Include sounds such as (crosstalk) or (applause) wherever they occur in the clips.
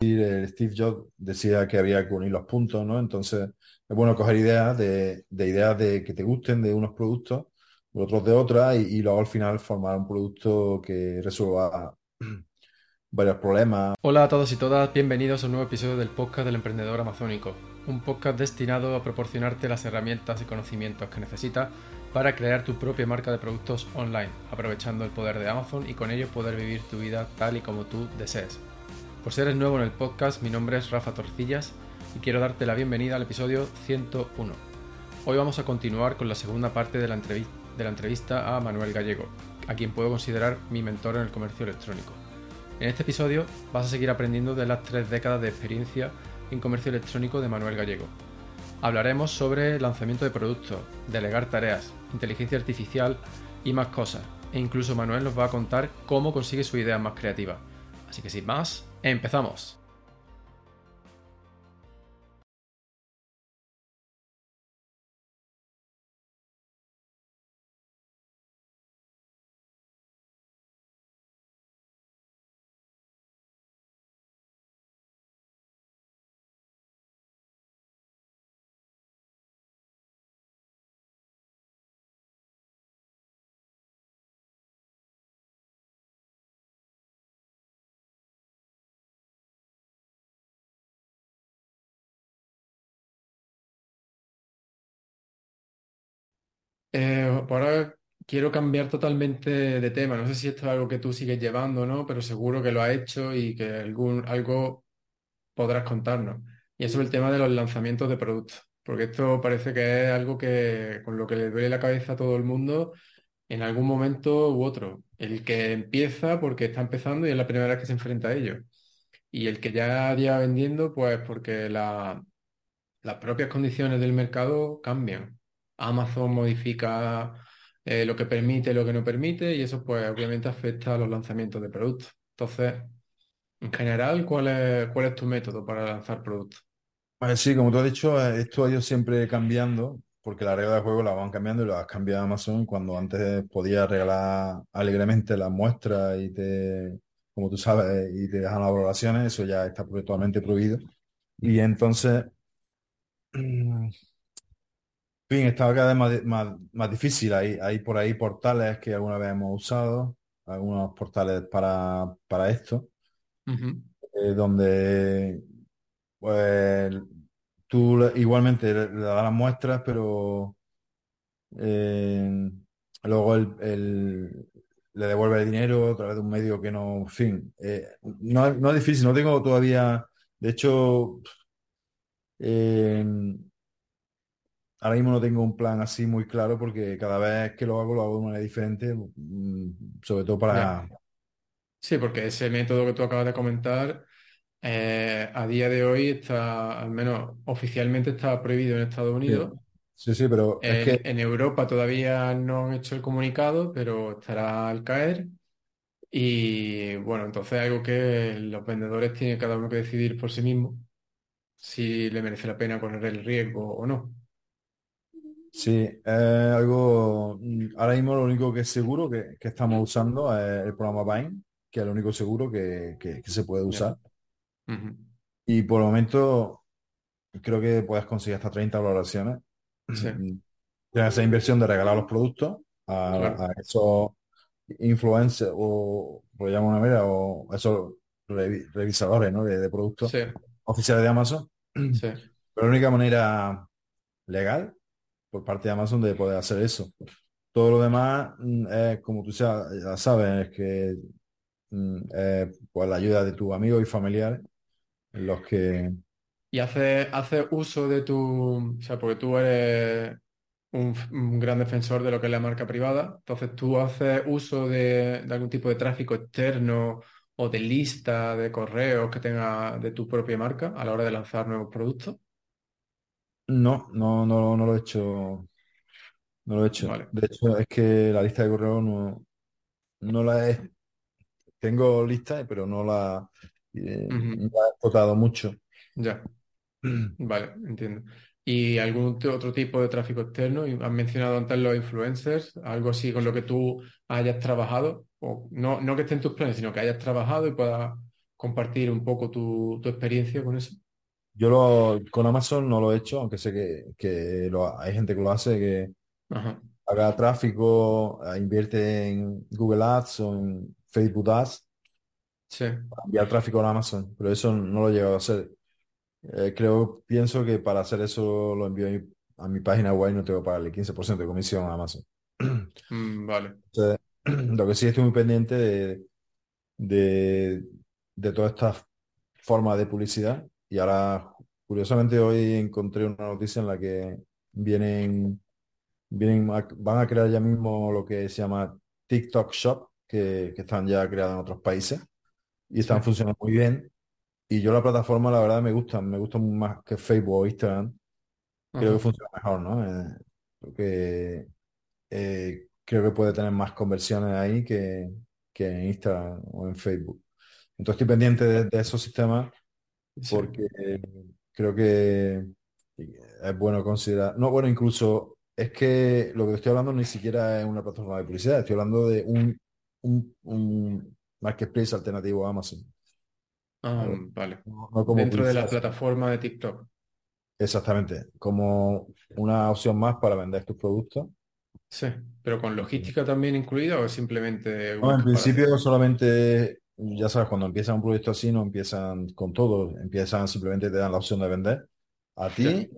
el Steve Jobs decía que había que unir los puntos, ¿no? Entonces es bueno coger ideas de, ideas de que te gusten de unos productos, otros de otras, y, y luego al final formar un producto que resuelva (clears throat) varios problemas. Hola a todos y todas, bienvenidos a un nuevo episodio del podcast del emprendedor amazónico, un podcast destinado a proporcionarte las herramientas y conocimientos que necesitas para crear tu propia marca de productos online, aprovechando el poder de Amazon y con ello poder vivir tu vida tal y como tú desees. Por si eres nuevo en el podcast, mi nombre es Rafa Torcillas y quiero darte la bienvenida al episodio 101. Hoy vamos a continuar con la segunda parte de la, de la entrevista a Manuel Gallego, a quien puedo considerar mi mentor en el comercio electrónico. En este episodio vas a seguir aprendiendo de las tres décadas de experiencia en comercio electrónico de Manuel Gallego. Hablaremos sobre lanzamiento de productos, delegar tareas, inteligencia artificial y más cosas. E incluso Manuel nos va a contar cómo consigue su idea más creativa. Así que sin más, empezamos. Eh, por ahora quiero cambiar totalmente de tema. No sé si esto es algo que tú sigues llevando no, pero seguro que lo has hecho y que algún, algo podrás contarnos. Y eso es el tema de los lanzamientos de productos, porque esto parece que es algo que con lo que le duele la cabeza a todo el mundo en algún momento u otro. El que empieza porque está empezando y es la primera vez que se enfrenta a ello. Y el que ya lleva vendiendo, pues porque la- las propias condiciones del mercado cambian. Amazon modifica eh, lo que permite, lo que no permite, y eso pues obviamente afecta a los lanzamientos de productos. Entonces, en general, ¿cuál es, cuál es tu método para lanzar productos? sí, como tú has dicho, eh, esto ha ido siempre cambiando, porque las reglas de juego las van cambiando y las cambia Amazon cuando antes podías regalar alegremente las muestras y te, como tú sabes, y te dejan las valoraciones, eso ya está totalmente prohibido. Y entonces, (clears throat) fin, está cada vez más, más, difícil. Hay, hay por ahí portales que alguna vez hemos usado, algunos portales para, para esto, eh, donde pues, tú igualmente le, das las muestras, pero eh, luego el, le devuelve el dinero a través de un medio que no, en fin, eh, no, no, es difícil, no tengo todavía, de hecho, Ahora mismo no tengo un plan así muy claro porque cada vez que lo hago lo hago de manera diferente, mm, sobre todo para... Sí, porque ese método que tú acabas de comentar eh, a día de hoy está, al menos oficialmente está prohibido en Estados Unidos. Sí, sí, pero es que... En Europa todavía no han hecho el comunicado, pero estará al caer. Y bueno, entonces algo que los vendedores tienen cada uno que decidir por sí mismo si le merece la pena correr el riesgo o no. Sí, es algo. Mm, ahora mismo lo único que es seguro que, estamos usando es el programa Vine, que es lo único seguro que, se puede usar. Y por el momento creo que puedes conseguir hasta 30 valoraciones. Sí. Mm, esa inversión de regalar los productos a, esos influencers o por llamo una manera, o esos revisadores ¿no? de, productos oficiales de Amazon. (clears throat) Pero la única manera legal por parte de Amazon de poder hacer eso. Todo lo demás es, como tú ya sabes, es que pues la ayuda de tus amigos y familiares los que... Y hace, hace uso de tu... O sea, porque tú eres un, gran defensor de lo que es la marca privada, entonces tú haces uso de, de algún tipo de tráfico externo o de lista de correos que tenga de tu propia marca a la hora de lanzar nuevos productos. No, no, no, no lo he hecho. No lo he hecho. De hecho, es que la lista de correo no, no la he. Tengo lista, pero no la, eh, he explotado mucho. Ya. Vale, entiendo. ¿Y algún otro tipo de tráfico externo? Has mencionado antes los influencers, algo así con lo que tú hayas trabajado, o no, no que esté en tus planes, sino que hayas trabajado y puedas compartir un poco tu, experiencia con eso? Yo lo, con Amazon no lo he hecho, aunque sé que, hay gente que lo hace, que haga tráfico, eh, invierte en Google Ads o en Facebook Ads sí. para enviar tráfico a Amazon, pero eso no lo he llegado a hacer. Eh, creo, pienso que para hacer eso lo envío a mi, página web y no tengo que pagarle 15% de comisión a Amazon. (clears throat) Mm, vale. (clears throat) lo que sí estoy muy pendiente de, de, de toda esta forma de publicidad y ahora, curiosamente, hoy encontré una noticia en la que vienen, vienen van a crear ya mismo lo que se llama TikTok Shop, que, están ya creados en otros países y están funcionando muy bien. Y yo la plataforma, la verdad, me gusta, me gusta más que Facebook o Instagram. Creo que funciona mejor, ¿no? Eh, creo eh, creo que puede tener más conversiones ahí que, que en Instagram o en Facebook. Entonces estoy pendiente de, esos sistemas porque creo que es bueno considerar, no, bueno, incluso es que lo que estoy hablando ni siquiera es una plataforma de publicidad, estoy hablando de un, un, un marketplace alternativo a Amazon. Ah, vale. Dentro de la plataforma de TikTok. Exactamente, como una opción más para vender tus productos. Sí, pero con logística también incluida o simplemente... No, en principio solamente, ya sabes, cuando empiezan un proyecto así no empiezan con todo, empiezan simplemente te dan la opción de vender a ti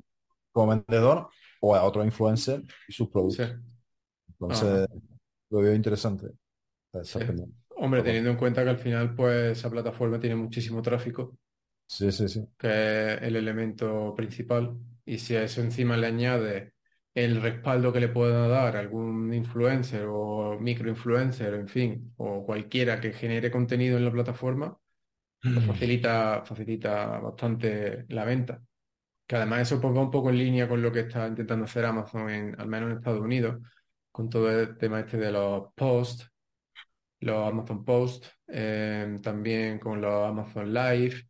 como vendedor o a otro influencer y sus productos. Entonces, lo veo interesante. Hombre, teniendo en cuenta que al final, pues, esa plataforma tiene muchísimo tráfico. Sí, sí, sí. Que es el elemento principal. Y si a eso encima le añade el respaldo que le pueda dar algún influencer o microinfluencer, en fin, o cualquiera que genere contenido en la plataforma, pues mm. facilita, facilita bastante la venta. Que además eso ponga un poco en línea con lo que está intentando hacer Amazon, en, al menos en Estados Unidos, con todo el tema este de los posts, los Amazon Post, eh, también con los Amazon Live.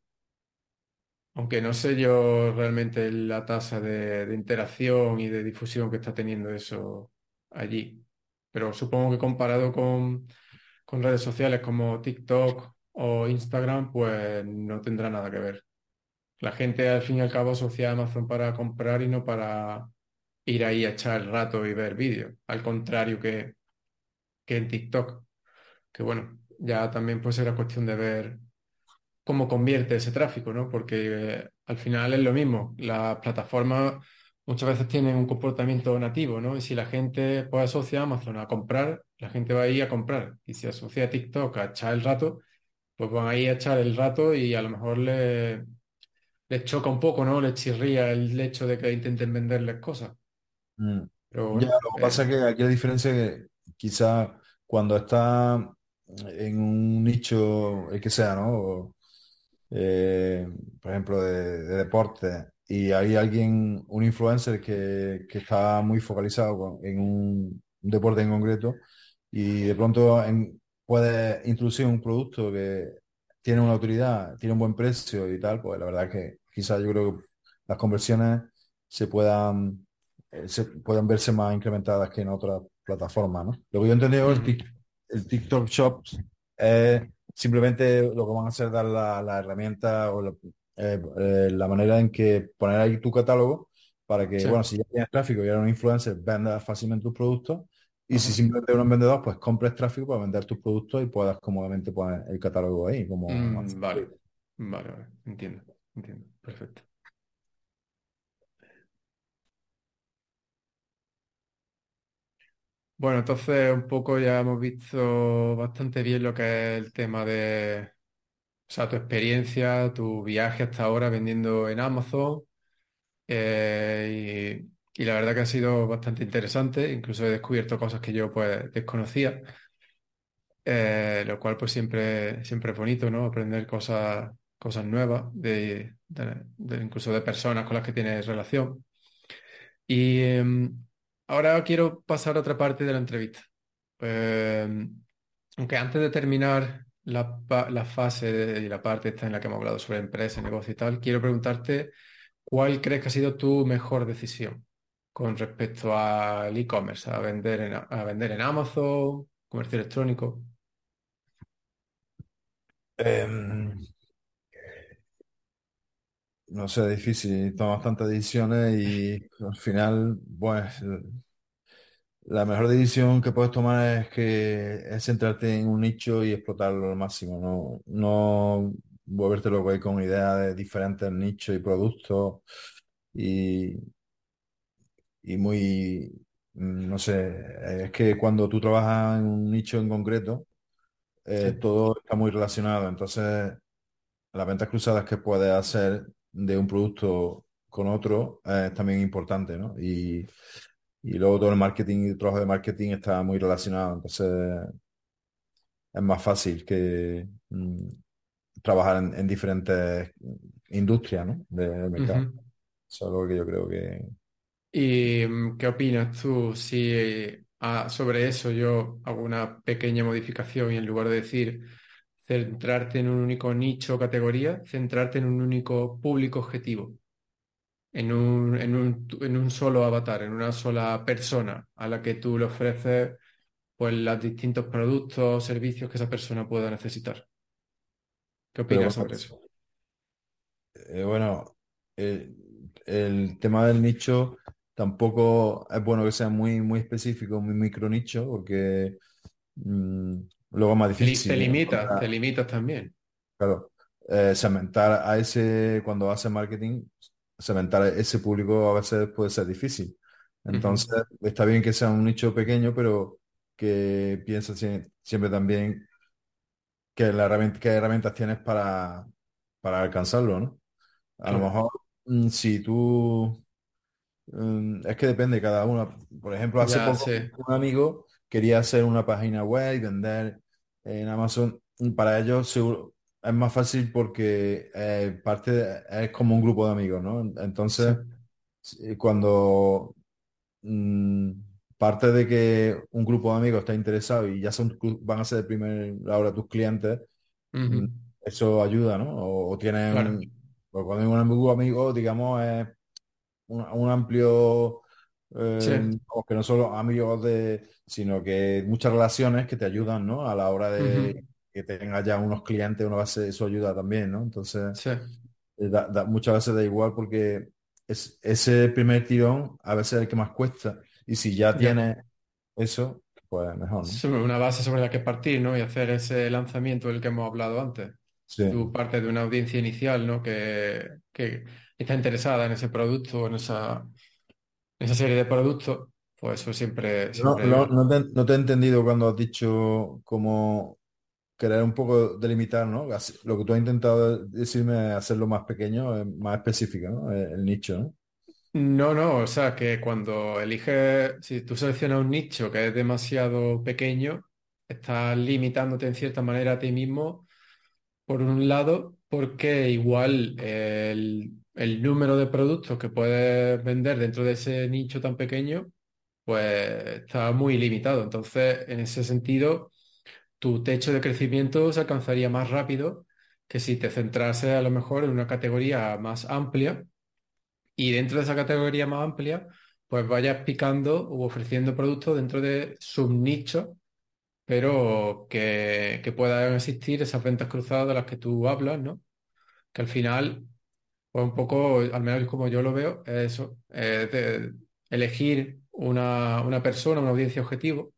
Aunque no sé yo realmente la tasa de, interacción y de difusión que está teniendo eso allí. Pero supongo que comparado con, con redes sociales como TikTok o Instagram, pues no tendrá nada que ver. La gente al fin y al cabo asocia Amazon para comprar y no para ir ahí a echar el rato y ver vídeos. Al contrario que, que en TikTok que bueno, ya también puede ser la cuestión de ver cómo convierte ese tráfico, ¿no? Porque eh, al final es lo mismo, las plataformas muchas veces tienen un comportamiento nativo, ¿no? Y si la gente puede asociar a Amazon a comprar, la gente va a ir a comprar. Y si asocia a TikTok a echar el rato, pues van a ir a echar el rato y a lo mejor le, les choca un poco, ¿no? Les chirría el hecho de que intenten venderles cosas. Mm. Pero ya, lo que pasa es que aquí la diferencia es que quizá cuando está en un nicho, el que sea, ¿no? Eh, por ejemplo, de, deporte, y hay alguien, un influencer que, está muy focalizado en un, deporte en concreto, y de pronto puede introducir un producto que tiene una autoridad, tiene un buen precio y tal, pues la verdad es que quizás yo creo que las conversiones se puedan, eh, se puedan verse más incrementadas que en otras plataformas, ¿no? Lo que yo he entendido es que el TikTok Shop es simplemente lo que van a hacer dar la, herramienta o eh, eh, la, manera en que poner ahí tu catálogo para que, bueno, si ya tienes tráfico y eres un influencer, vendas fácilmente tus productos. Y si simplemente eres un vendedor, pues compres tráfico para vender tus productos y puedas cómodamente poner el catálogo ahí. Como mm, vale, vale, vale, entiendo, entiendo, perfecto. Bueno, entonces un poco ya hemos visto bastante bien lo que es el tema de, o sea, tu experiencia, tu viaje hasta ahora vendiendo en Amazon. eh, y, la verdad que ha sido bastante interesante. Incluso he descubierto cosas que yo pues desconocía, eh, lo cual pues siempre, siempre es bonito, ¿no? Aprender cosas, cosas nuevas, de, incluso de personas con las que tienes relación. Y em, Ahora quiero pasar a otra parte de la entrevista. Eh, aunque antes de terminar la, fase y la parte esta en la que hemos hablado sobre empresa, negocio y tal, quiero preguntarte cuál crees que ha sido tu mejor decisión con respecto al e-commerce, a vender en, a vender en Amazon, comercio electrónico. Em, no sé, difícil, toma bastantes decisiones y al final, pues, la mejor decisión que puedes tomar es que es centrarte en un nicho y explotarlo al máximo, no, no volverte loco ahí con ideas de diferentes nichos y productos y, y muy, mm, no sé, es que cuando tú trabajas en un nicho en concreto, eh, todo está muy relacionado, entonces las ventas cruzadas que puedes hacer de un producto con otro es también importante, ¿no? Y, y luego todo el marketing y el trabajo de marketing está muy relacionado, entonces es más fácil que mm, trabajar en, diferentes industrias ¿no? del mercado. Eso es algo que yo creo que... ¿Y mm, qué opinas tú si ah, sobre eso yo hago una pequeña modificación y en lugar de decir centrarte en un único nicho o categoría, centrarte en un único público objetivo? En un, en, un, en un solo avatar, en una sola persona a la que tú le ofreces pues los distintos productos o servicios que esa persona pueda necesitar. ¿Qué opinas sobre eso? Eh, bueno, el, tema del nicho tampoco es bueno que sea muy, muy específico, muy micro nicho, porque mm, luego más difícil. Te limitas, te limitas también. Claro, eh, segmentar a ese, cuando hace marketing, segmentar a ese público a veces puede ser difícil. Entonces, está bien que sea un nicho pequeño, pero que piensa siempre también que la herramienta, qué herramientas tienes para, para alcanzarlo, ¿no? A lo mejor mm, si tú mm, es que depende de cada uno. Por ejemplo, hace poco un amigo quería hacer una página web y vender en Amazon. Para ellos seguro es más fácil porque eh, parte es como un grupo de amigos, ¿no? Entonces, cuando mm, parte de que un grupo de amigos está interesado y ya son, van a ser de primera hora tus clientes, mm, eso ayuda, ¿no? O, tienen, pues cuando hay un amigo, amigo digamos, es un, amplio, eh, o que no solo amigos de, sino que muchas relaciones que te ayudan, ¿no? A la hora de que tengas ya unos clientes, una base, eso ayuda también, ¿no? Entonces, eh, muchas veces da igual porque es, ese primer tirón a veces es el que más cuesta. Y si ya tiene eso, pues mejor, ¿no? Una base sobre la que partir, ¿no? Y hacer ese lanzamiento del que hemos hablado antes. Sí. Tú parte de una audiencia inicial, ¿no? Que, está interesada en ese producto, en esa, esa serie de productos, pues eso siempre... No, no, te, no, te, he entendido cuando has dicho como querer un poco delimitar, ¿no? Lo que tú has intentado decirme es hacerlo más pequeño, más específico, ¿no? El nicho, ¿no? No, no, o sea que cuando eliges, si tú seleccionas un nicho que es demasiado pequeño, estás limitándote en cierta manera a ti mismo, por un lado, porque igual el, número de productos que puedes vender dentro de ese nicho tan pequeño, pues está muy limitado. Entonces, en ese sentido, tu techo de crecimiento se alcanzaría más rápido que si te centrase a lo mejor en una categoría más amplia y dentro de esa categoría más amplia, pues vayas picando o ofreciendo productos dentro de subnichos, pero que, que puedan existir esas ventas cruzadas de las que tú hablas, ¿no? Que al final, pues un poco, al menos como yo lo veo, es eso, elegir una, una persona, una audiencia objetivo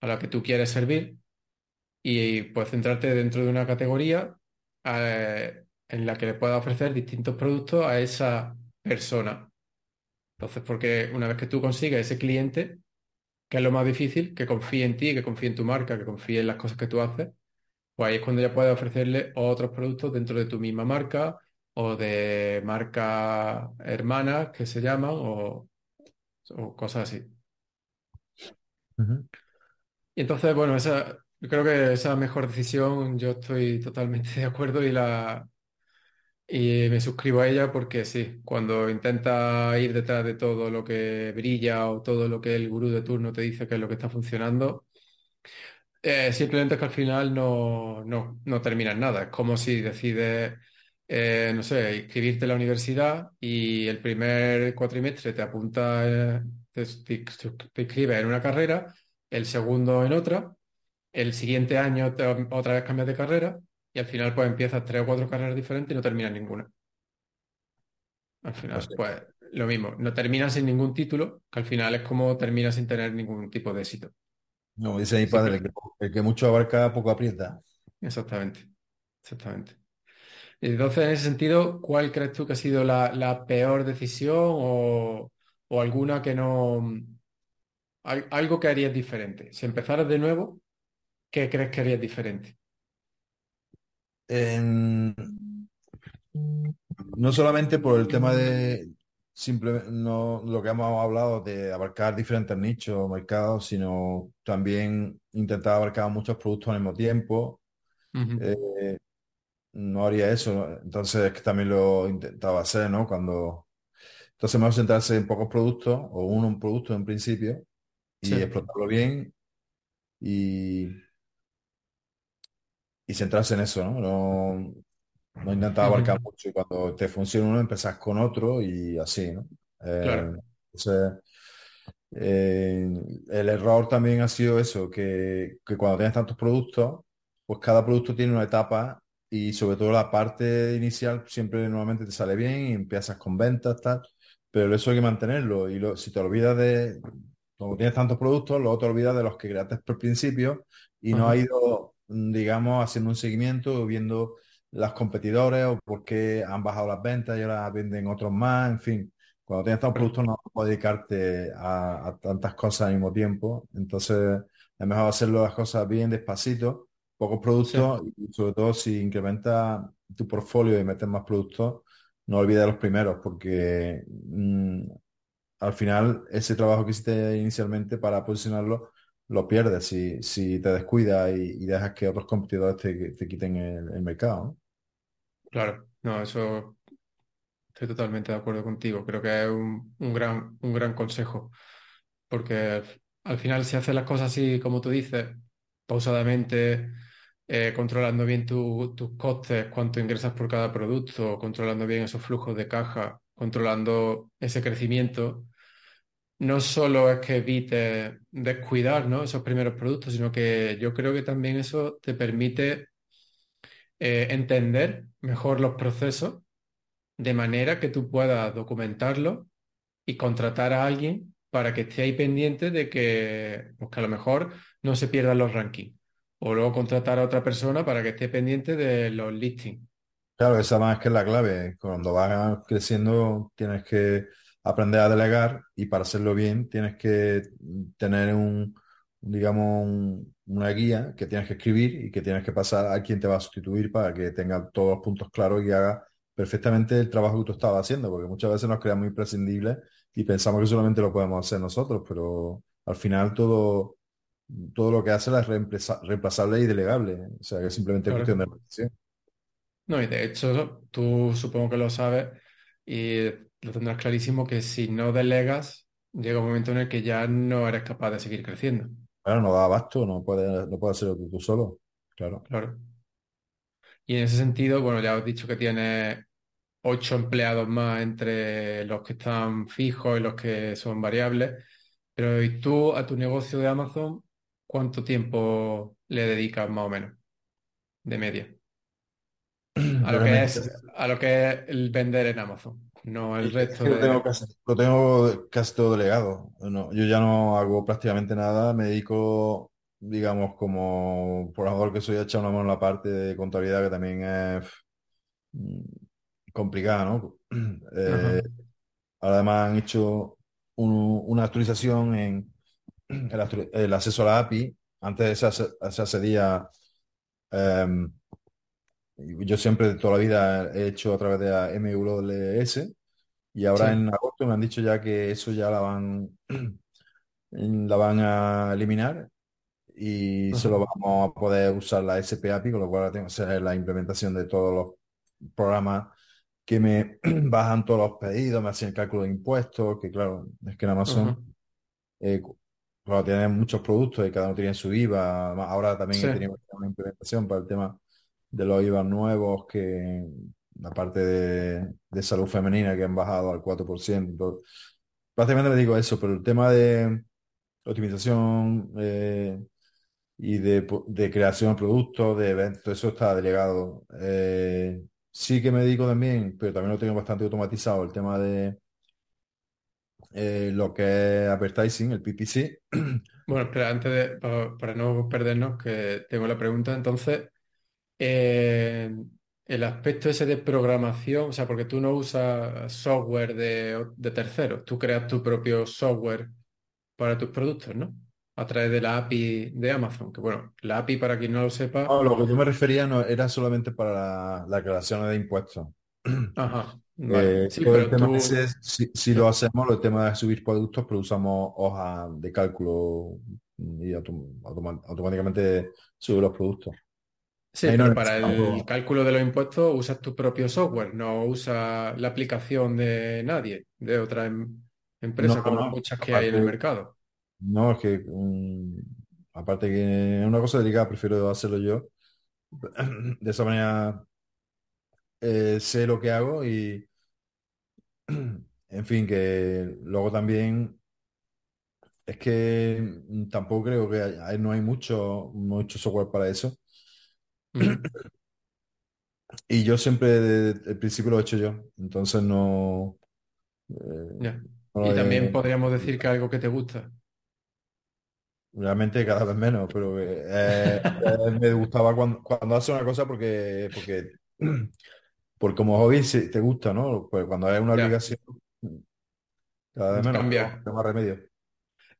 a la que tú quieres servir y pues centrarte dentro de una categoría eh, en la que le puedas ofrecer distintos productos a esa persona. Entonces, porque una vez que tú consigues ese cliente, que es lo más difícil, que confíe en ti, que confíe en tu marca, que confíe en las cosas que tú haces, pues ahí es cuando ya puedes ofrecerle otros productos dentro de tu misma marca o de marca hermanas que se llaman o, cosas así. Y entonces, bueno, esa, yo creo que esa mejor decisión, yo estoy totalmente (laughs) de acuerdo y la, y me suscribo a ella porque sí, cuando intenta ir detrás de todo lo que brilla o todo lo que el gurú de turno te dice que es lo que está funcionando, eh, simplemente es que al final no, no, no terminas nada. Es como si decides, eh, no sé, inscribirte en la universidad y el primer cuatrimestre te apunta, eh, te, te, inscribes en una carrera, el segundo en otra, el siguiente año otra vez cambias de carrera y al final pues empiezas tres o cuatro carreras diferentes y no terminas ninguna. Al final, pues, pues lo mismo, no termina sin ningún título, que al final es como termina sin tener ningún tipo de éxito. No, dice mi padre, el que, mucho abarca, poco aprieta. Exactamente, exactamente. Entonces, en ese sentido, ¿cuál crees tú que ha sido la, peor decisión o, alguna que no... algo que harías diferente? Si empezaras de nuevo, ¿qué crees que harías diferente? no solamente por el tema de simplemente no lo que hemos hablado de abarcar diferentes nichos o mercados, sino también intentar abarcar muchos productos al mismo tiempo. Eh, no haría eso, entonces que también lo intentaba hacer, ¿no? Cuando entonces mejor centrarse en pocos productos o uno un producto en principio y explotarlo bien y, y centrarse en eso, ¿no? No, no intentar abarcar mucho y cuando te funciona uno empezás con otro y así, ¿no? Eh, eh, el error también ha sido eso, que, que, cuando tienes tantos productos, pues cada producto tiene una etapa y sobre todo la parte inicial siempre normalmente te sale bien y empiezas con ventas, tal, pero eso hay que mantenerlo y lo, si te olvidas de, como tienes tantos productos, luego te olvidas de los que creaste por principio y no ha ido, digamos, haciendo un seguimiento, viendo las competidores o por qué han bajado las ventas y ahora venden otros más, en fin. Cuando tienes tantos productos no puedes dedicarte a, tantas cosas al mismo tiempo, entonces es mejor hacerlo las cosas bien despacito, pocos productos y sobre todo si incrementas tu portfolio y metes más productos, no olvides los primeros porque mm, al final ese trabajo que hiciste inicialmente para posicionarlo lo pierdes si, si te descuidas y, dejas que otros competidores te, quiten el, mercado. Claro, no, eso estoy totalmente de acuerdo contigo. Creo que es un, gran, un gran consejo, porque al, final si haces las cosas así como tú dices, pausadamente, eh, controlando bien tus costes, cuánto ingresas por cada producto, controlando bien esos flujos de caja, controlando ese crecimiento, no solo es que evite descuidar esos primeros productos, sino que yo creo que también eso te permite eh, entender mejor los procesos de manera que tú puedas documentarlo y contratar a alguien para que esté ahí pendiente de que, pues que a lo mejor no se pierdan los rankings. O luego contratar a otra persona para que esté pendiente de los listings. Claro, esa más que es la clave. Cuando vas creciendo tienes que aprender a delegar y para hacerlo bien tienes que tener un, digamos, una guía que tienes que escribir y que tienes que pasar a quien te va a sustituir para que tenga todos los puntos claros y haga perfectamente el trabajo que tú estabas haciendo, porque muchas veces nos creamos imprescindibles y pensamos que solamente lo podemos hacer nosotros, pero al final todo, todo lo que hace es reemplazable y delegable, o sea que es simplemente cuestión de No, y de hecho, tú supongo que lo sabes y lo tendrás clarísimo que si no delegas, llega un momento en el que ya no eres capaz de seguir creciendo. Claro, no da abasto, no puedes no puede hacerlo tú, solo. Claro. Claro. Y en ese sentido, bueno, ya os he dicho que tienes ocho empleados más entre los que están fijos y los que son variables. Pero ¿y tú a tu negocio de Amazon, cuánto tiempo le dedicas más o menos? De media. (clears throat) A lo que es, a lo que es el vender en Amazon. No, el resto lo, tengo casi, lo tengo casi todo delegado. yo ya no hago prácticamente nada, me dedico, digamos, como programador que soy, a echar una mano en la parte de contabilidad que también es mm, complicada, ¿no? (clears throat) Eh, ahora además han hecho una actualización en (clears throat) el, acceso a la API. Antes se, accedía, em, yo siempre de toda la vida he hecho a través de MWS y ahora en agosto me han dicho ya que eso ya la van, (clears throat) la van a eliminar y solo vamos a poder usar la SP API, con lo cual tengo que hacer la implementación de todos los programas que me (clears throat) bajan todos los pedidos, me hacen el cálculo de impuestos, que claro, es que en Amazon, eh, tienen muchos productos y cada uno tiene su IVA, ahora también tenemos una implementación para el tema de los IVA nuevos que la parte de, salud femenina que han bajado al 4%. Prácticamente me digo eso, pero el tema de optimización eh, y de, creación de productos, de eventos, eso está delegado. Eh, sí que me dedico también, pero también lo tengo bastante automatizado, el tema de eh, lo que es advertising, el PPC. (clears throat) Bueno, espera, antes de, para, no perdernos, que tengo la pregunta, entonces, eh, el aspecto ese de programación, o sea, porque tú no usas software de, de terceros, tú creas tu propio software para tus productos, ¿no? A través de la API de Amazon, que bueno, la API, para quien no lo sepa, lo que yo me refería no era solamente para la, la creación de impuestos. (clears throat) ajá, Eh. Sí, todo el tema tú, ese si, si lo hacemos, el tema de subir productos, pero usamos hojas de cálculo y autom- automáticamente sube los productos. sí, no pero para el cálculo de los impuestos usas tu propio software, no usas la aplicación de nadie, de otra em- empresa no, como no. muchas que hay en el mercado. no, es que mm, aparte que es una cosa delicada, prefiero hacerlo yo. (clears throat) De esa manera eh, sé lo que hago y, (clears throat) en fin, que luego también es que mm, tampoco creo que hay- no hay mucho, mucho software para eso. Ujú, (clears throat) Y yo siempre desde el principio lo he hecho yo. Entonces no, eh, ya. no Y también he- podríamos decir que algo que te gusta. realmente cada vez menos, pero eh, (laughs) eh, me gustaba cuando, cuando haces una cosa porque, porque, (clears throat) por como hobby sí te gusta, ¿no? Pues cuando hay una Ya, obligación, cada vez menos, cambia. no hay más remedio.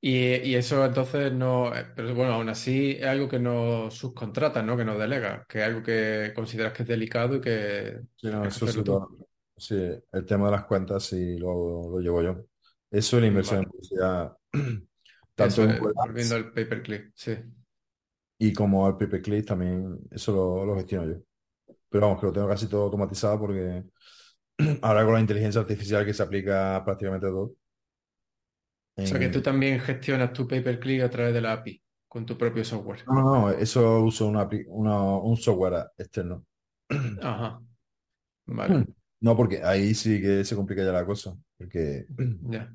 Y, y eso entonces no, eh, pero bueno, aún así es algo que no subcontratas, ¿no? Que no delegas, que es algo que consideras que es delicado y que Sí, no, tienes que eso sí, hacerlo tú. lo- sí, el tema de las cuentas sí lo, lo llevo yo. Eso y la inversión en Vale, publicidad, (clears throat) tanto eso en es, volviendo al paperclip, sí. y como al pay-per-click también, eso lo, lo gestiono yo. Pero vamos, que lo tengo casi todo automatizado porque (clears throat) ahora con la inteligencia artificial que se aplica prácticamente a todo. O sea que tú en- también gestionas tu paperclip a través de la API, con tu propio software. No, no, no, eso uso una, una- un software externo. (clears throat) Ajá, vale, (clears throat) No, porque ahí sí que se complica ya la cosa, porque ya.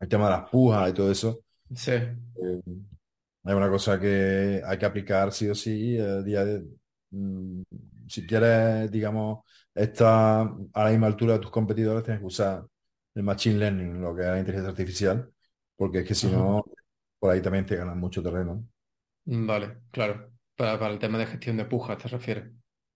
el tema de las pujas y todo eso Sí, eh, es una cosa que hay que aplicar sí o sí el día de... mm, Si quieres, digamos, estar a la misma altura de tus competidores, tienes que usar el machine learning, lo que es la inteligencia artificial, porque es que si ajá, no, por ahí también te ganan mucho terreno. vale, claro. Para, para el tema de gestión de pujas, ¿te refieres?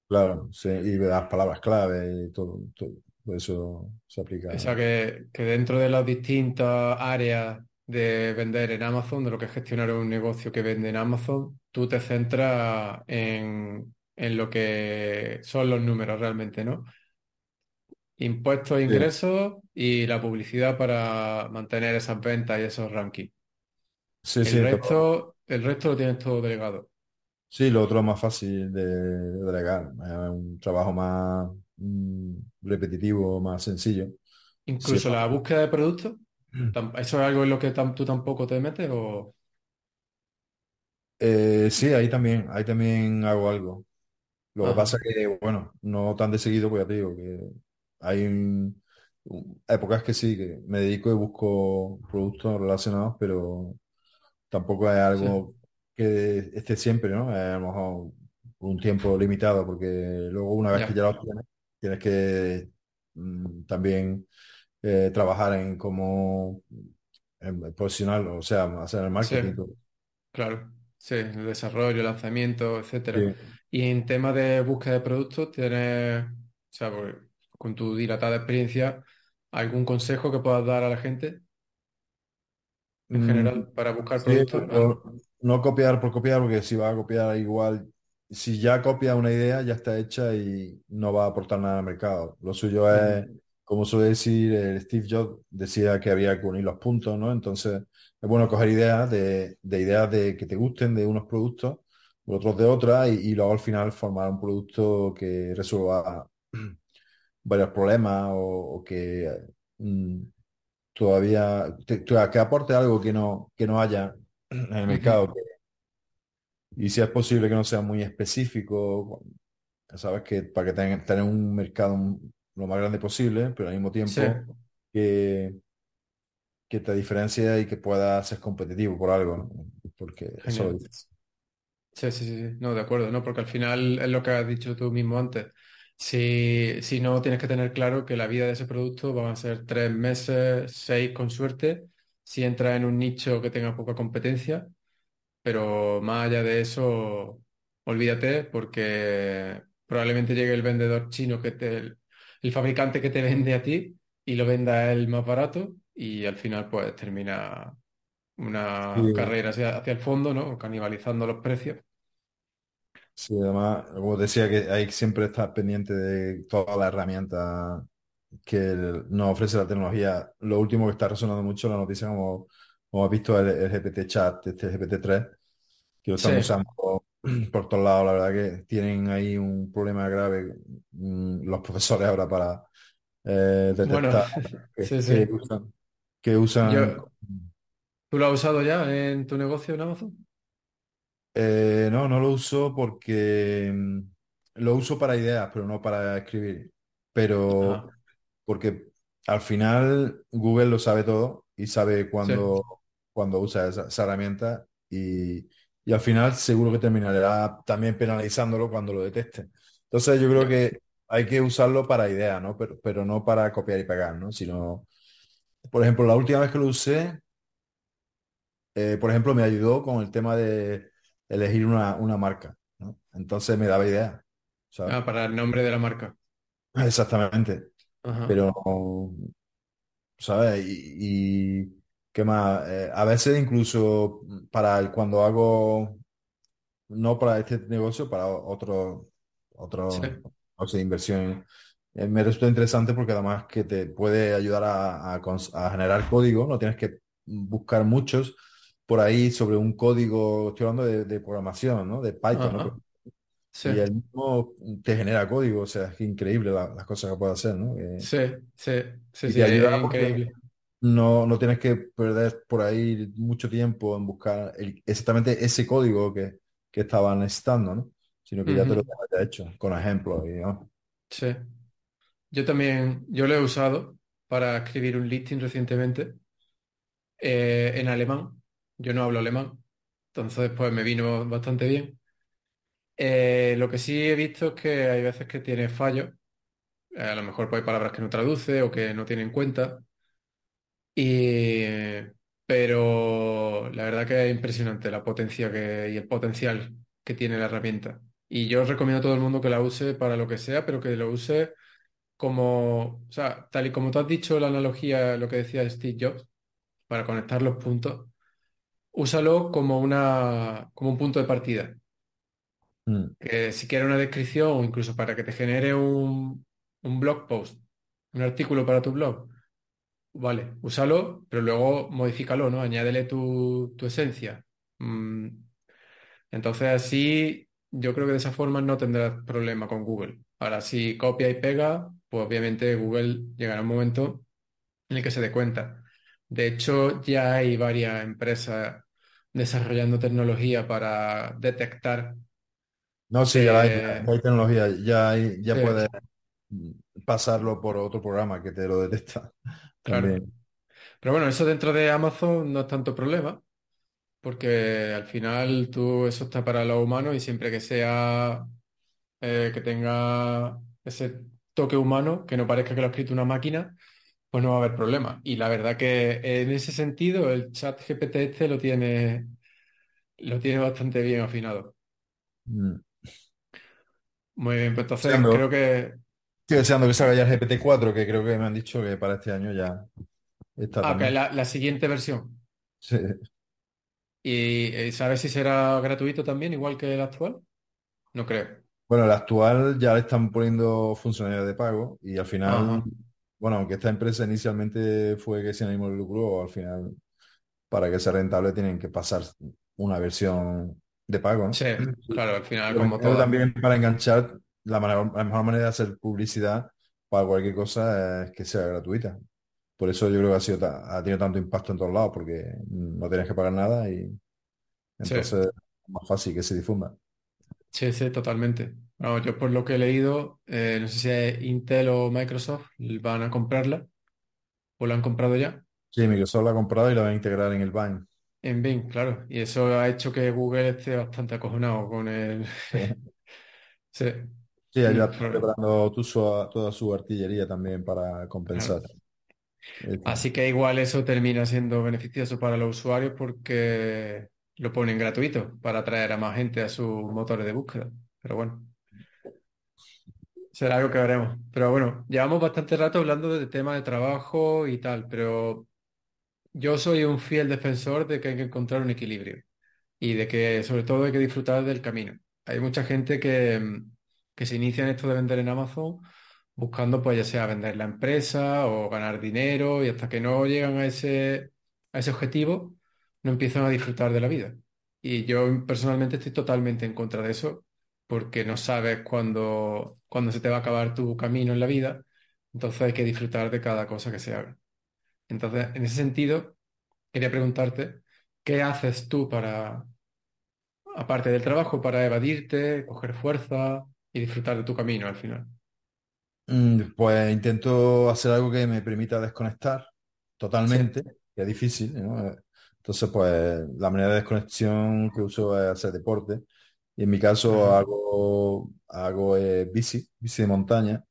Claro, sí, y las palabras clave y todo, todo, todo eso se O aplica. sea que, que dentro de las distintas áreas de vender en Amazon, de lo que es gestionar un negocio que vende en Amazon, tú te centras en, en lo que son los números realmente, ¿no? Impuestos, Sí, ingresos y la publicidad para mantener esas ventas y esos rankings. sí, El sí, resto, el resto lo tienes todo delegado. Sí, lo otro es más fácil de, de delegar, es un trabajo más mm, repetitivo, más sencillo. Sí, Incluso la búsqueda de productos, tam- ¿eso es algo en lo que tam- tú tampoco te metes o...? Eh, sí, ahí también, ahí también hago algo. Lo que pasa que, bueno, no tan de seguido, pues ya te digo, que hay un- un- épocas que sí, que me dedico y busco productos relacionados, pero tampoco es sí, algo que esté siempre, ¿no? A lo mejor un tiempo limitado, porque luego una vez que ya, lo tienes, tienes que mm, también eh, trabajar en cómo en profesional, o sea, hacer el marketing. Claro, sí, el desarrollo, lanzamiento, etcétera. Sí. Y en tema de búsqueda de productos, ¿tienes, o sea, pues, con tu dilatada experiencia, algún consejo que puedas dar a la gente en Mm, general para buscar sí, productos? No copiar por copiar, porque si va a copiar igual, si ya copia una idea, ya está hecha y no va a aportar nada al mercado. Lo suyo es, como suele decir, el Steve Jobs decía que había que unir los puntos, ¿no? Entonces, es bueno coger ideas de, de ideas de que te gusten de unos productos, otros de otras, y, y luego al final formar un producto que resuelva (clears throat) varios problemas o, o que mm, todavía te- que aporte algo que no, que no haya (clears throat) en el mercado. Y si es posible que no sea muy específico, sabes que para que tenga, tener un mercado lo más grande posible, pero al mismo Sí, tiempo que, que te diferencie y que pueda ser competitivo por algo, ¿no? Porque eso lo genial. dices. Sí, sí, sí. No, de acuerdo, ¿no? Porque al final es lo que has dicho tú mismo antes. Si, si no, tienes que tener claro que la vida de ese producto van a ser tres meses, seis con suerte, si entras en un nicho que tenga poca competencia, pero más allá de eso, olvídate porque probablemente llegue el vendedor chino que te, el, fabricante que te (laughs) vende a ti y lo venda él más barato y al final pues termina una carrera hacia, hacia el fondo, ¿no? Canibalizando los precios. Sí, además, como decía, que hay que siempre estar pendiente de todas las herramientas que nos ofrece la tecnología. Lo último que está resonando mucho la noticia, como, como has visto, el, el GPT chat, este GPT-3, que lo están usando (clears throat) por todos lados. La verdad que tienen ahí un problema grave mm, los profesores ahora para eh, detectar (laughs) que, usan, ¿Tú lo has usado ya en tu negocio en Amazon? Eh, no, no lo uso porque mm, lo uso para ideas, pero no para escribir. Pero porque al final Google lo sabe todo y sabe cuándo, usa esa, herramienta y, al final seguro que terminará también penalizándolo cuando lo detecte. Entonces yo creo que hay que usarlo para ideas, ¿no? Pero, pero no para copiar y pegar, ¿no? Sino, por ejemplo, la última vez que lo usé, eh, por ejemplo, me ayudó con el tema de elegir una, marca. ¿no? Entonces me daba idea. Ah, para el nombre de la marca. Exactamente. Pero, ¿sabes? Y, qué más. Eh, a veces incluso para el, cuando hago, no para este negocio, para otro, otro, de inversión, eh, me resulta interesante porque además que te puede ayudar a, a generar código, no tienes que buscar muchos, por ahí sobre un código, estoy hablando de, programación, ¿no? De Python, ¿no? Sí. Y el mismo te genera código, o sea, es increíble las cosas que puede hacer, ¿no? sí, sí, sí, sí, es increíble. No, no tienes que perder por ahí mucho tiempo en buscar exactamente ese código que, que estaban necesitando, ¿no? Sino que ya te lo has hecho, con ejemplos. Y, Sí. Yo también, yo lo he usado para escribir un listing recientemente eh, en alemán yo no hablo alemán, entonces pues me vino bastante bien. Eh, lo que sí he visto es que hay veces que tiene fallos. Eh, a lo mejor pues, hay palabras que no traduce o que no tiene en cuenta. pero la verdad que es impresionante la potencia que, y el potencial que tiene la herramienta. Y yo recomiendo a todo el mundo que la use para lo que sea, pero que lo use como, o sea, tal y como tú has dicho, la analogía, lo que decía Steve Jobs, para conectar los puntos úsalo como, una, como un punto de partida. Mm. Que si quieres una descripción o incluso para que te genere un, blog post, un artículo para tu blog, vale, úsalo, pero luego modifícalo, ¿no? Añádele tu, esencia. Mm. Entonces así yo creo que de esa forma no tendrás problema con Google. Ahora, si copia y pega, pues obviamente Google llegará un momento en el que se dé cuenta. De hecho, ya hay varias empresas desarrollando tecnología para detectar. No, sí, ya, hay, tecnología, ya, ya puedes pasarlo por otro programa que te lo detecta. (laughs) Claro. Pero bueno, eso dentro de Amazon no es tanto problema, porque al final tú eso está para los humanos y siempre que sea eh, que tenga ese toque humano, que no parezca que lo ha escrito una máquina, pues no va a haber problema. Y la verdad que en ese sentido el chat GPT este lo tiene, lo tiene bastante bien afinado. Mm. Muy bien, pues entonces creo que... Estoy deseando que salga ya el GPT-4, que creo que me han dicho que para este año ya está. Ah, que la, la siguiente versión. Sí. ¿Y eh, sabes si será gratuito también, igual que el actual? No creo. Bueno, el actual ya le están poniendo funcionalidades de pago y al final bueno, aunque esta empresa inicialmente fue que sin ánimo de lucro, al final, para que sea rentable, tienen que pasar una versión de pago. Sí, claro, al final, como todo. También para enganchar, la, mejor manera de hacer publicidad para cualquier cosa es que sea gratuita. Por eso yo creo que ha, sido ha tenido tanto impacto en todos lados, porque no tienes que pagar nada y entonces es más fácil que se difunda. Sí, sí, totalmente yo por lo que he leído, eh, no sé si es Intel o Microsoft, van a comprarla o la han comprado ya. Sí, Microsoft la ha comprado y la va a integrar en el Bing. En Bing, claro. Y eso ha hecho que Google esté bastante acojonado con el... sí. (laughs) Sí, ya preparando toda su artillería también para compensar. Así que igual eso termina siendo beneficioso para los usuarios porque lo ponen gratuito para atraer a más gente a sus motores de búsqueda. Pero bueno, será algo que veremos. Pero bueno, llevamos bastante rato hablando de temas de trabajo y tal, pero yo soy un fiel defensor de que hay que encontrar un equilibrio y de que sobre todo hay que disfrutar del camino. Hay mucha gente que, que se inicia en esto de vender en Amazon buscando pues ya sea vender la empresa o ganar dinero y hasta que no llegan a ese, a ese objetivo no empiezan a disfrutar de la vida. Y yo personalmente estoy totalmente en contra de eso porque no sabes cuándo, cuándo se te va a acabar tu camino en la vida, entonces hay que disfrutar de cada cosa que se haga. Entonces, en ese sentido, quería preguntarte, ¿qué haces tú para, aparte del trabajo, para evadirte, coger fuerza y disfrutar de tu camino al final? Mm, pues intento hacer algo que me permita desconectar totalmente, que es difícil, Entonces, pues la manera de desconexión que uso es hacer deporte. Y en mi caso hago, hago eh, bici, bici de montaña,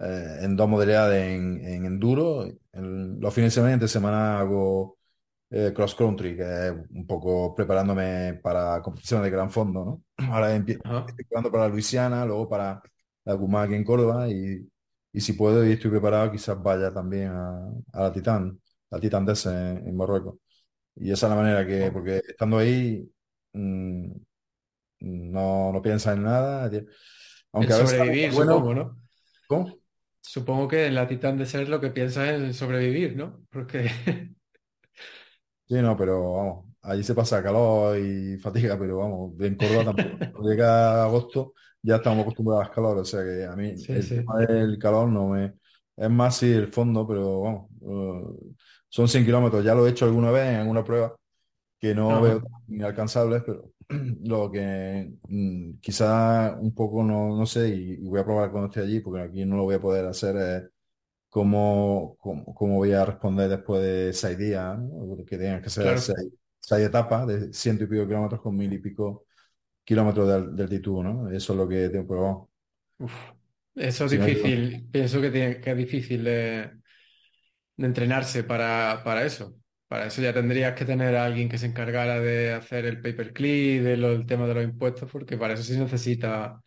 eh, en dos modalidades, en, en enduro. En los fines de semana entre semana hago eh, cross country, que es un poco preparándome para competiciones de gran fondo, ¿no? (clears throat) Ahora empiezo estoy para Luisiana, luego para la Cumá aquí en Córdoba y, y, si puedo y estoy preparado, quizás vaya también a, la Titán, la Titán en, en, Marruecos. Y esa es la manera que, porque estando ahí, mm, no, no piensas en nada. Aunque a sobrevivir, bueno, supongo, ¿no? ¿Cómo? Supongo que en la Titán de ser lo que piensas es en sobrevivir, ¿no? Porque (laughs) Sí, no, pero vamos, allí se pasa calor y fatiga, pero vamos, en Córdoba tampoco. (laughs) Cuando llega agosto ya estamos acostumbrados al calor, o sea que a mí el tema del calor no me... Es más sí el fondo, pero vamos, eh, son 100 kilómetros, ya lo he hecho alguna vez en alguna prueba, que no veo inalcanzables, pero (clears throat) lo que mm, quizá un poco no, no sé, y, voy a probar cuando esté allí, porque aquí no lo voy a poder hacer, es cómo, cómo, voy a responder después de seis días, que tengan que ser seis, etapas de ciento y pico kilómetros con mil y pico kilómetros de, altitud, ¿no? Eso es lo que tengo probado. eso es difícil, pienso que, tiene, que es difícil de, entrenarse para, para, eso. Para eso ya tendrías que tener a alguien que se encargara de hacer el paperclip, del tema de los impuestos, porque para eso sí necesita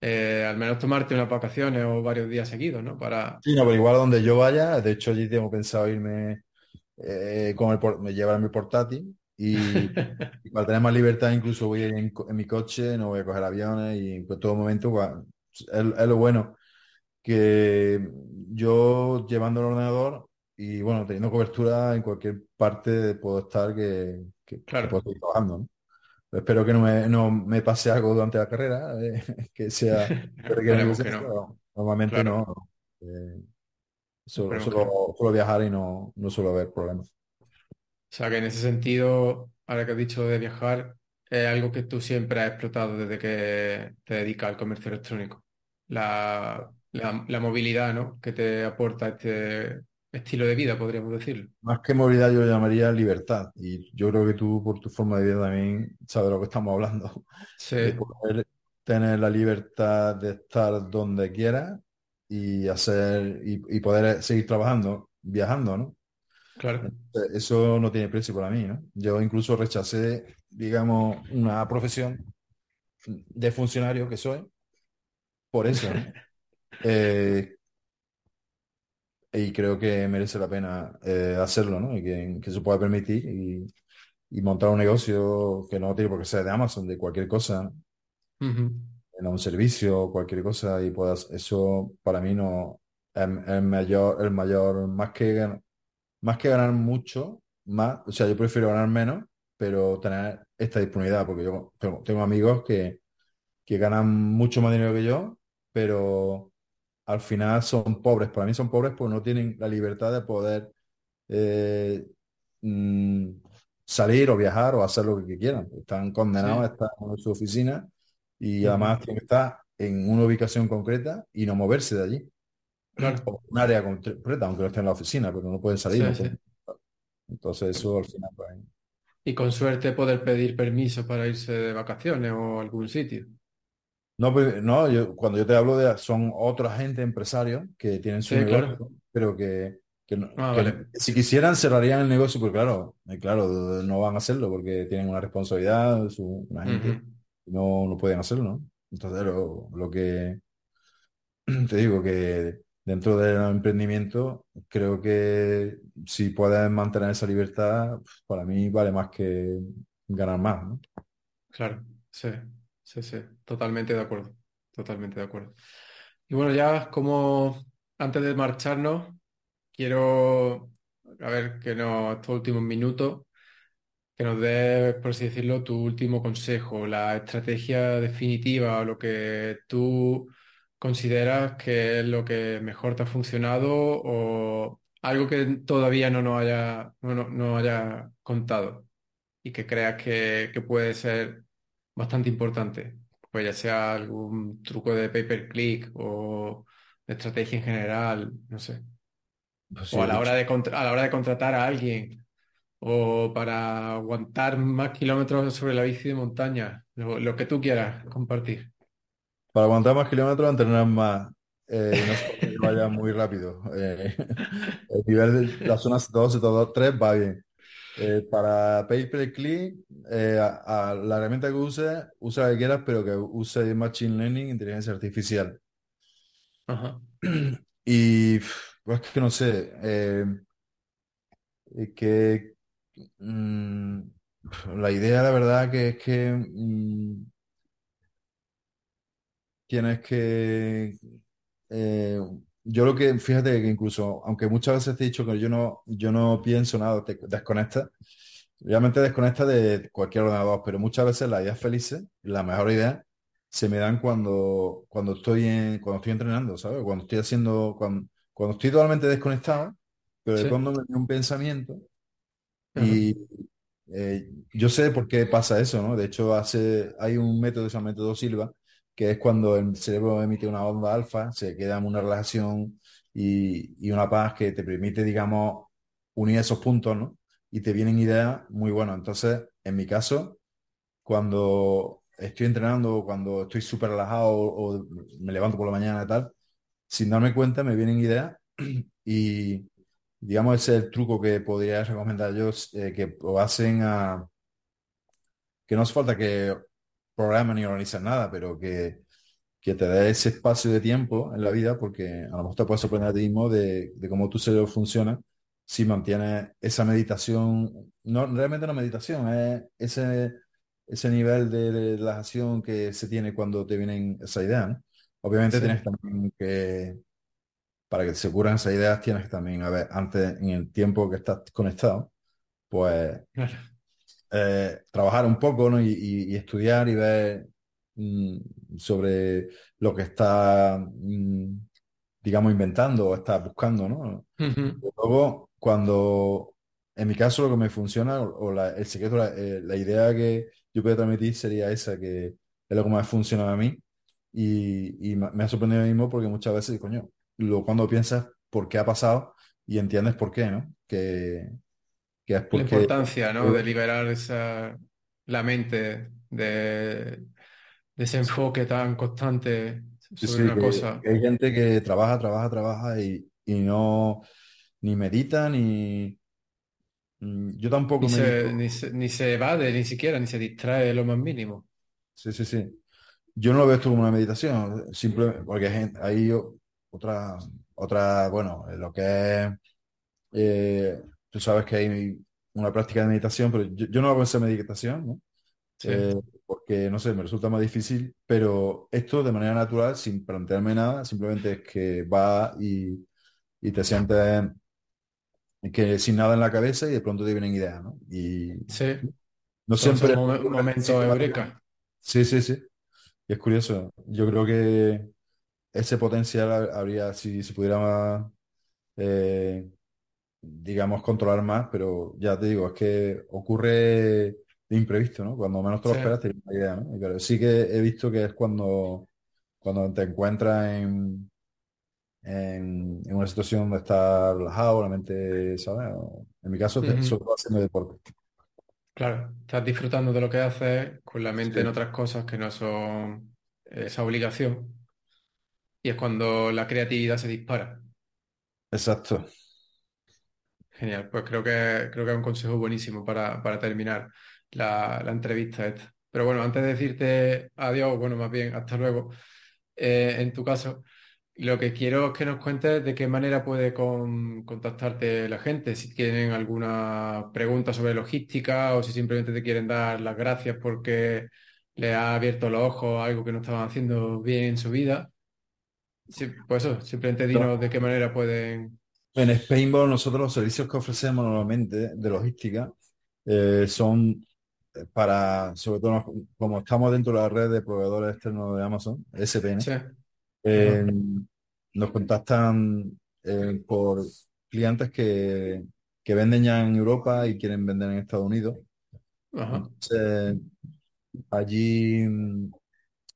eh, al menos tomarte unas vacaciones o varios días seguidos, ¿no? Para... Sí, no, pero igual donde yo vaya, de hecho allí tengo pensado irme eh, con el me llevar mi portátil y, (laughs) para tener más libertad incluso voy en, en, mi coche, no voy a coger aviones y en todo momento es, lo bueno que yo llevando el ordenador y bueno, teniendo cobertura en cualquier parte puedo estar que, claro. puedo estar trabajando, ¿no? Espero que no me, no me pase algo durante la carrera, eh, (laughs) que sea... (laughs) Normalmente no. Eh, solo, solo, viajar y no, no suelo haber problemas. O sea que en ese sentido, ahora que has dicho de viajar, es algo que tú siempre has explotado desde que te dedicas al comercio electrónico. La, la, la movilidad ¿no? que te aporta este, estilo de vida, podríamos decirlo. Más que movilidad yo lo llamaría libertad. Y yo creo que tú, por tu forma de vida, también sabes de lo que estamos hablando. Sí. De poder tener la libertad de estar donde quieras y hacer y, poder seguir trabajando, viajando, ¿no? Claro. Eso no tiene precio para mí, ¿no? Yo incluso rechacé, digamos, una profesión de funcionario que soy por eso, ¿no? (laughs) Eh, y creo que merece la pena eh, hacerlo, ¿no? Y que, se pueda permitir y, montar un negocio que no tiene por qué ser de Amazon, de cualquier cosa, en un servicio, cualquier cosa, y puedas, eso para mí no es el mayor, el mayor, más que más que ganar mucho, más, o sea, yo prefiero ganar menos, pero tener esta disponibilidad, porque yo tengo, tengo amigos que, que ganan mucho más dinero que yo, pero al final son pobres. Para mí son pobres porque no tienen la libertad de poder eh, mm, salir o viajar o hacer lo que quieran. Están condenados a estar en su oficina y además tienen que estar en una ubicación concreta y no moverse de allí. Claro. un área concreta, aunque no esté en la oficina, pero no pueden salir. Entonces eso al final... Pues, y con suerte poder pedir permiso para irse de vacaciones o a algún sitio. No, pues, no yo, cuando yo te hablo de son otra gente empresarios que tienen su negocio, pero que, ah, si quisieran cerrarían el negocio, pues claro, eh, claro, no van a hacerlo porque tienen una responsabilidad, su, una gente, no, no pueden hacerlo, ¿no? Entonces lo, lo que (clears throat) te digo que dentro del emprendimiento creo que si puedes mantener esa libertad, para mí vale más que ganar más, ¿no? Claro, sí. Sí, sí, totalmente de acuerdo, totalmente de acuerdo. Y bueno, ya como antes de marcharnos, quiero, a ver, que nos, estos últimos minutos, que nos des, por así decirlo, tu último consejo, la estrategia definitiva lo que tú consideras que es lo que mejor te ha funcionado o algo que todavía no nos haya, no, haya contado y que creas que puede ser bastante importante. Pues ya sea algún truco de pay per click o de estrategia en general, no sé. Pues o a la, hora de a la hora de contratar a alguien o para aguantar más kilómetros sobre la bici de montaña, lo, que tú quieras compartir. Para aguantar más kilómetros, entrenar más. Eh, no que vaya muy rápido. Eh, (laughs) el nivel de las zonas 2 y 2, 3 va bien. Eh, para pay per click, eh, a, la herramienta que use, usa la que quieras, pero que use Machine Learning, inteligencia artificial. (clears throat) Y pues que no sé, eh, que mm, la idea, la verdad, que es que mm, tienes que yo lo que, fíjate que incluso, aunque muchas veces te he dicho que yo no, yo no pienso nada, te desconecta, realmente desconecta de cualquier ordenador, pero muchas veces las ideas felices, la mejor idea, se me dan cuando, cuando estoy en, cuando estoy entrenando, ¿sabes? Cuando estoy haciendo, cuando, cuando estoy totalmente desconectado, pero de cuando me viene un pensamiento y eh, yo sé por qué pasa eso, ¿no? De hecho, hace, hay un método, se llama método Silva, que es cuando el cerebro emite una onda alfa, se queda en una relajación y, una paz que te permite, digamos, unir esos puntos, ¿no? Y te vienen ideas muy buenas. Entonces, en mi caso, cuando estoy entrenando, cuando estoy súper relajado o, me levanto por la mañana y tal, sin darme cuenta me vienen ideas (clears throat) y, digamos, ese es el truco que podría recomendar yo, eh, que lo hacen a... que no hace falta que programa ni organizar nada, pero que, que te dé ese espacio de tiempo en la vida, porque a lo mejor te puedes sorprender a ti mismo de, de cómo tu cerebro funciona si mantienes esa meditación, no realmente una meditación, es ese, ese nivel de, relajación que se tiene cuando te vienen esa idea. Obviamente tienes también que, para que se curan esas ideas, tienes que también, a ver, antes, en el tiempo que estás conectado, pues eh, trabajar un poco ¿no? y, estudiar y ver mm, sobre lo que está, mm, digamos, inventando o está buscando, ¿no? Luego, cuando, en mi caso, lo que me funciona, o, el secreto, eh, la, idea que yo puedo transmitir sería esa, que es lo que más funciona a mí. Y, me ha sorprendido a mí mismo porque muchas veces, coño, lo, cuando piensas por qué ha pasado y entiendes por qué, ¿no? Que, la importancia, ¿no? De liberar esa, la mente de, ese enfoque tan constante sobre una cosa. hay gente que trabaja, trabaja, trabaja y, no ni medita ni mm, yo tampoco ni se, ni, se, evade ni siquiera, ni se distrae lo más mínimo. Sí, sí, sí. Yo no lo veo esto como una meditación, simplemente porque hay otra, otra, bueno, lo que es eh, tú sabes que hay una práctica de meditación, pero yo, no hago esa meditación, ¿no? Eh, porque, no sé, me resulta más difícil, pero esto de manera natural, sin plantearme nada, simplemente es que va y, te sientes que sin nada en la cabeza y de pronto te vienen ideas, ¿no? Y sí. no siempre... Un momento eureka. Sí, sí, sí. Y es curioso. Yo creo que ese potencial habría, si se pudiera eh, digamos, controlar más, pero ya te digo, es que ocurre de imprevisto, ¿no? Cuando menos te lo esperas, tienes una idea, ¿no? Pero sí que he visto que es cuando, cuando te encuentras en, en, una situación donde estás relajado, la mente, ¿sabes? En mi caso, uh sobre haciendo deporte. Claro, estás disfrutando de lo que haces con la mente en otras cosas que no son esa obligación. Y es cuando la creatividad se dispara. Exacto. Genial, pues creo que, creo que es un consejo buenísimo para, terminar la, entrevista esta. Pero bueno, antes de decirte adiós, bueno, más bien hasta luego, eh, en tu caso, lo que quiero es que nos cuentes de qué manera puede contactarte la gente, si tienen alguna pregunta sobre logística o si simplemente te quieren dar las gracias porque le ha abierto los ojos a algo que no estaban haciendo bien en su vida. pues eso, simplemente dinos de qué manera pueden... En Spainball nosotros los servicios que ofrecemos normalmente de logística eh, son eh, para, sobre todo como estamos dentro de la red de proveedores externos de Amazon, SPN, eh, nos contactan eh, por clientes que, venden ya en Europa y quieren vender en Estados Unidos. allí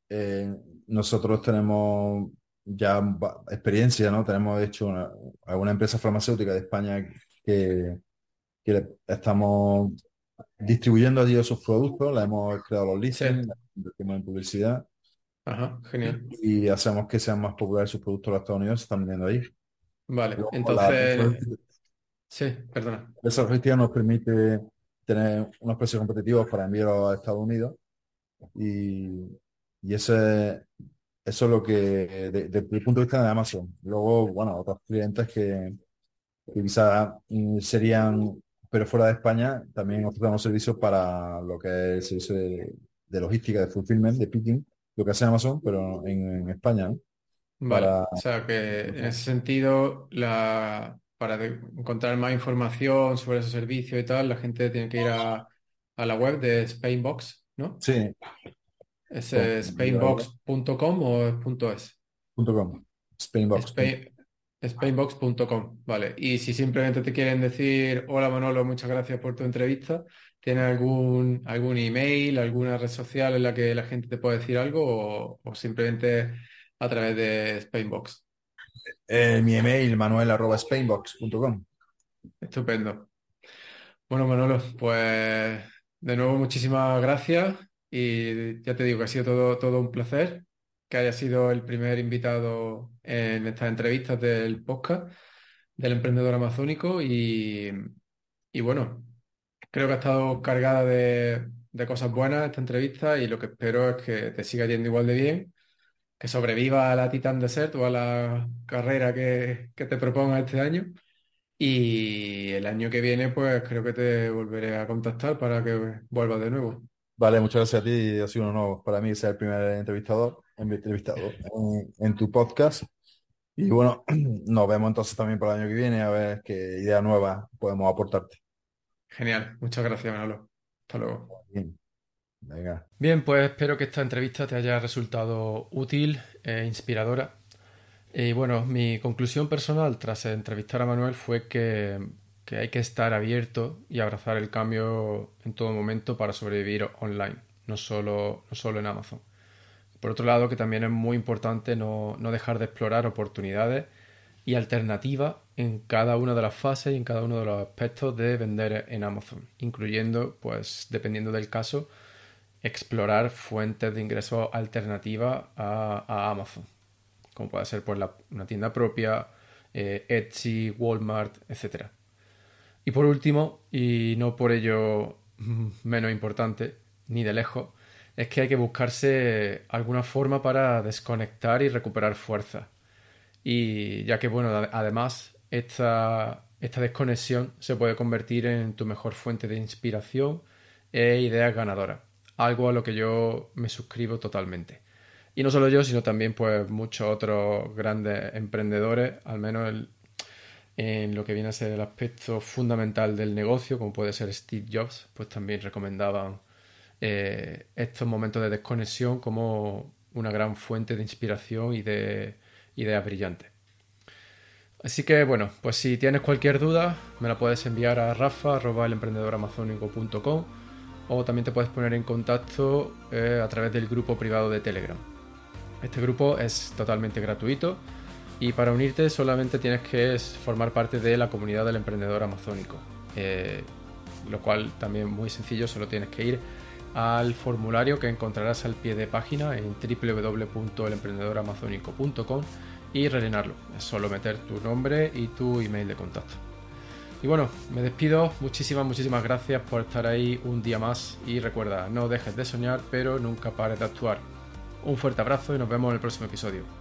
eh, nosotros tenemos ya experiencia, ¿no? Tenemos hecho una, alguna empresa farmacéutica de España que, estamos distribuyendo allí esos productos, la hemos creado los listings, en publicidad Ajá, genial. Y hacemos que sean más populares sus productos en los Estados Unidos, se están vendiendo ahí. Vale, entonces... Sí, perdona. Esa logística nos permite tener unos precios competitivos para enviarlo a Estados Unidos y, ese, eso es lo que, desde el punto de vista de Amazon. Luego, bueno, otros clientes que, que quizás serían, pero fuera de España, también ofrecemos servicios para lo que es el servicio de, de logística, de fulfillment, de picking, lo que hace Amazon, pero en, España, Vale, o sea que en ese sentido, la, para encontrar más información sobre ese servicio y tal, la gente tiene que ir a, la web de Spainbox, ¿no? Sí. ¿Es spainbox.com o es .es? .com. Spainbox. Spainbox.com, vale. Y si simplemente te quieren decir, hola Manolo, muchas gracias por tu entrevista, ¿Tienes algún, algún email, alguna red social en la que la gente te puede decir algo o, simplemente a través de Spainbox? Eh, mi email, manuel.spainbox.com. Estupendo. Bueno, Manolo, pues de nuevo muchísimas gracias y ya te digo que ha sido todo, todo un placer que haya sido el primer invitado en estas entrevistas del podcast del emprendedor amazónico y, y bueno, Creo que ha estado cargada de, cosas buenas esta entrevista y lo que espero es que te siga yendo igual de bien, que sobreviva a la Titan Desert o a la carrera que, te proponga este año. Y el año que viene, pues creo que te volveré a contactar para que vuelvas de nuevo. Vale, muchas gracias a ti. Ha sido un honor para mí ser el primer entrevistador, entrevistado en, tu podcast. Y bueno, (clears throat) nos vemos entonces también para el año que viene a ver qué idea nueva podemos aportarte. Genial, muchas gracias, Manolo. Hasta luego. Bien. Venga. Bien, pues espero que esta entrevista te haya resultado útil e inspiradora. Y bueno, mi conclusión personal tras entrevistar a Manuel fue que, hay que estar abierto y abrazar el cambio en todo momento para sobrevivir online, no solo, no solo en Amazon. Por otro lado, que también es muy importante no, no dejar de explorar oportunidades y alternativas en cada una de las fases y en cada uno de los aspectos de vender en Amazon, incluyendo, pues, dependiendo del caso, explorar fuentes de ingresos alternativas a, Amazon, como puede ser pues, una tienda propia, eh, Etsy, Walmart, etc. Y por último, y no por ello menos importante, ni de lejos, es que hay que buscarse alguna forma para desconectar y recuperar fuerza y ya que, bueno, además, esta, esta desconexión se puede convertir en tu mejor fuente de inspiración e ideas ganadoras. Algo a lo que yo me suscribo totalmente. Y no solo yo, sino también pues muchos otros grandes emprendedores, al menos en lo que viene a ser el aspecto fundamental del negocio, como puede ser Steve Jobs, pues también recomendaban eh, estos momentos de desconexión como una gran fuente de inspiración y de ideas brillantes. Así que bueno, pues si tienes cualquier duda, me la puedes enviar a rafa.elemprendedoramazónico.com o también te puedes poner en contacto eh, a través del grupo privado de Telegram. Este grupo es totalmente gratuito y para unirte solamente tienes que formar parte de la comunidad del emprendedor amazónico, eh, lo cual también muy sencillo, solo tienes que ir al formulario que encontrarás al pie de página en www.elemprendedoramazónico.com y rellenarlo. Es solo meter tu nombre y tu email de contacto. Y bueno, me despido. Muchísimas, muchísimas gracias por estar ahí un día más. Y recuerda, no dejes de soñar, pero nunca pares de actuar. Un fuerte abrazo y nos vemos en el próximo episodio.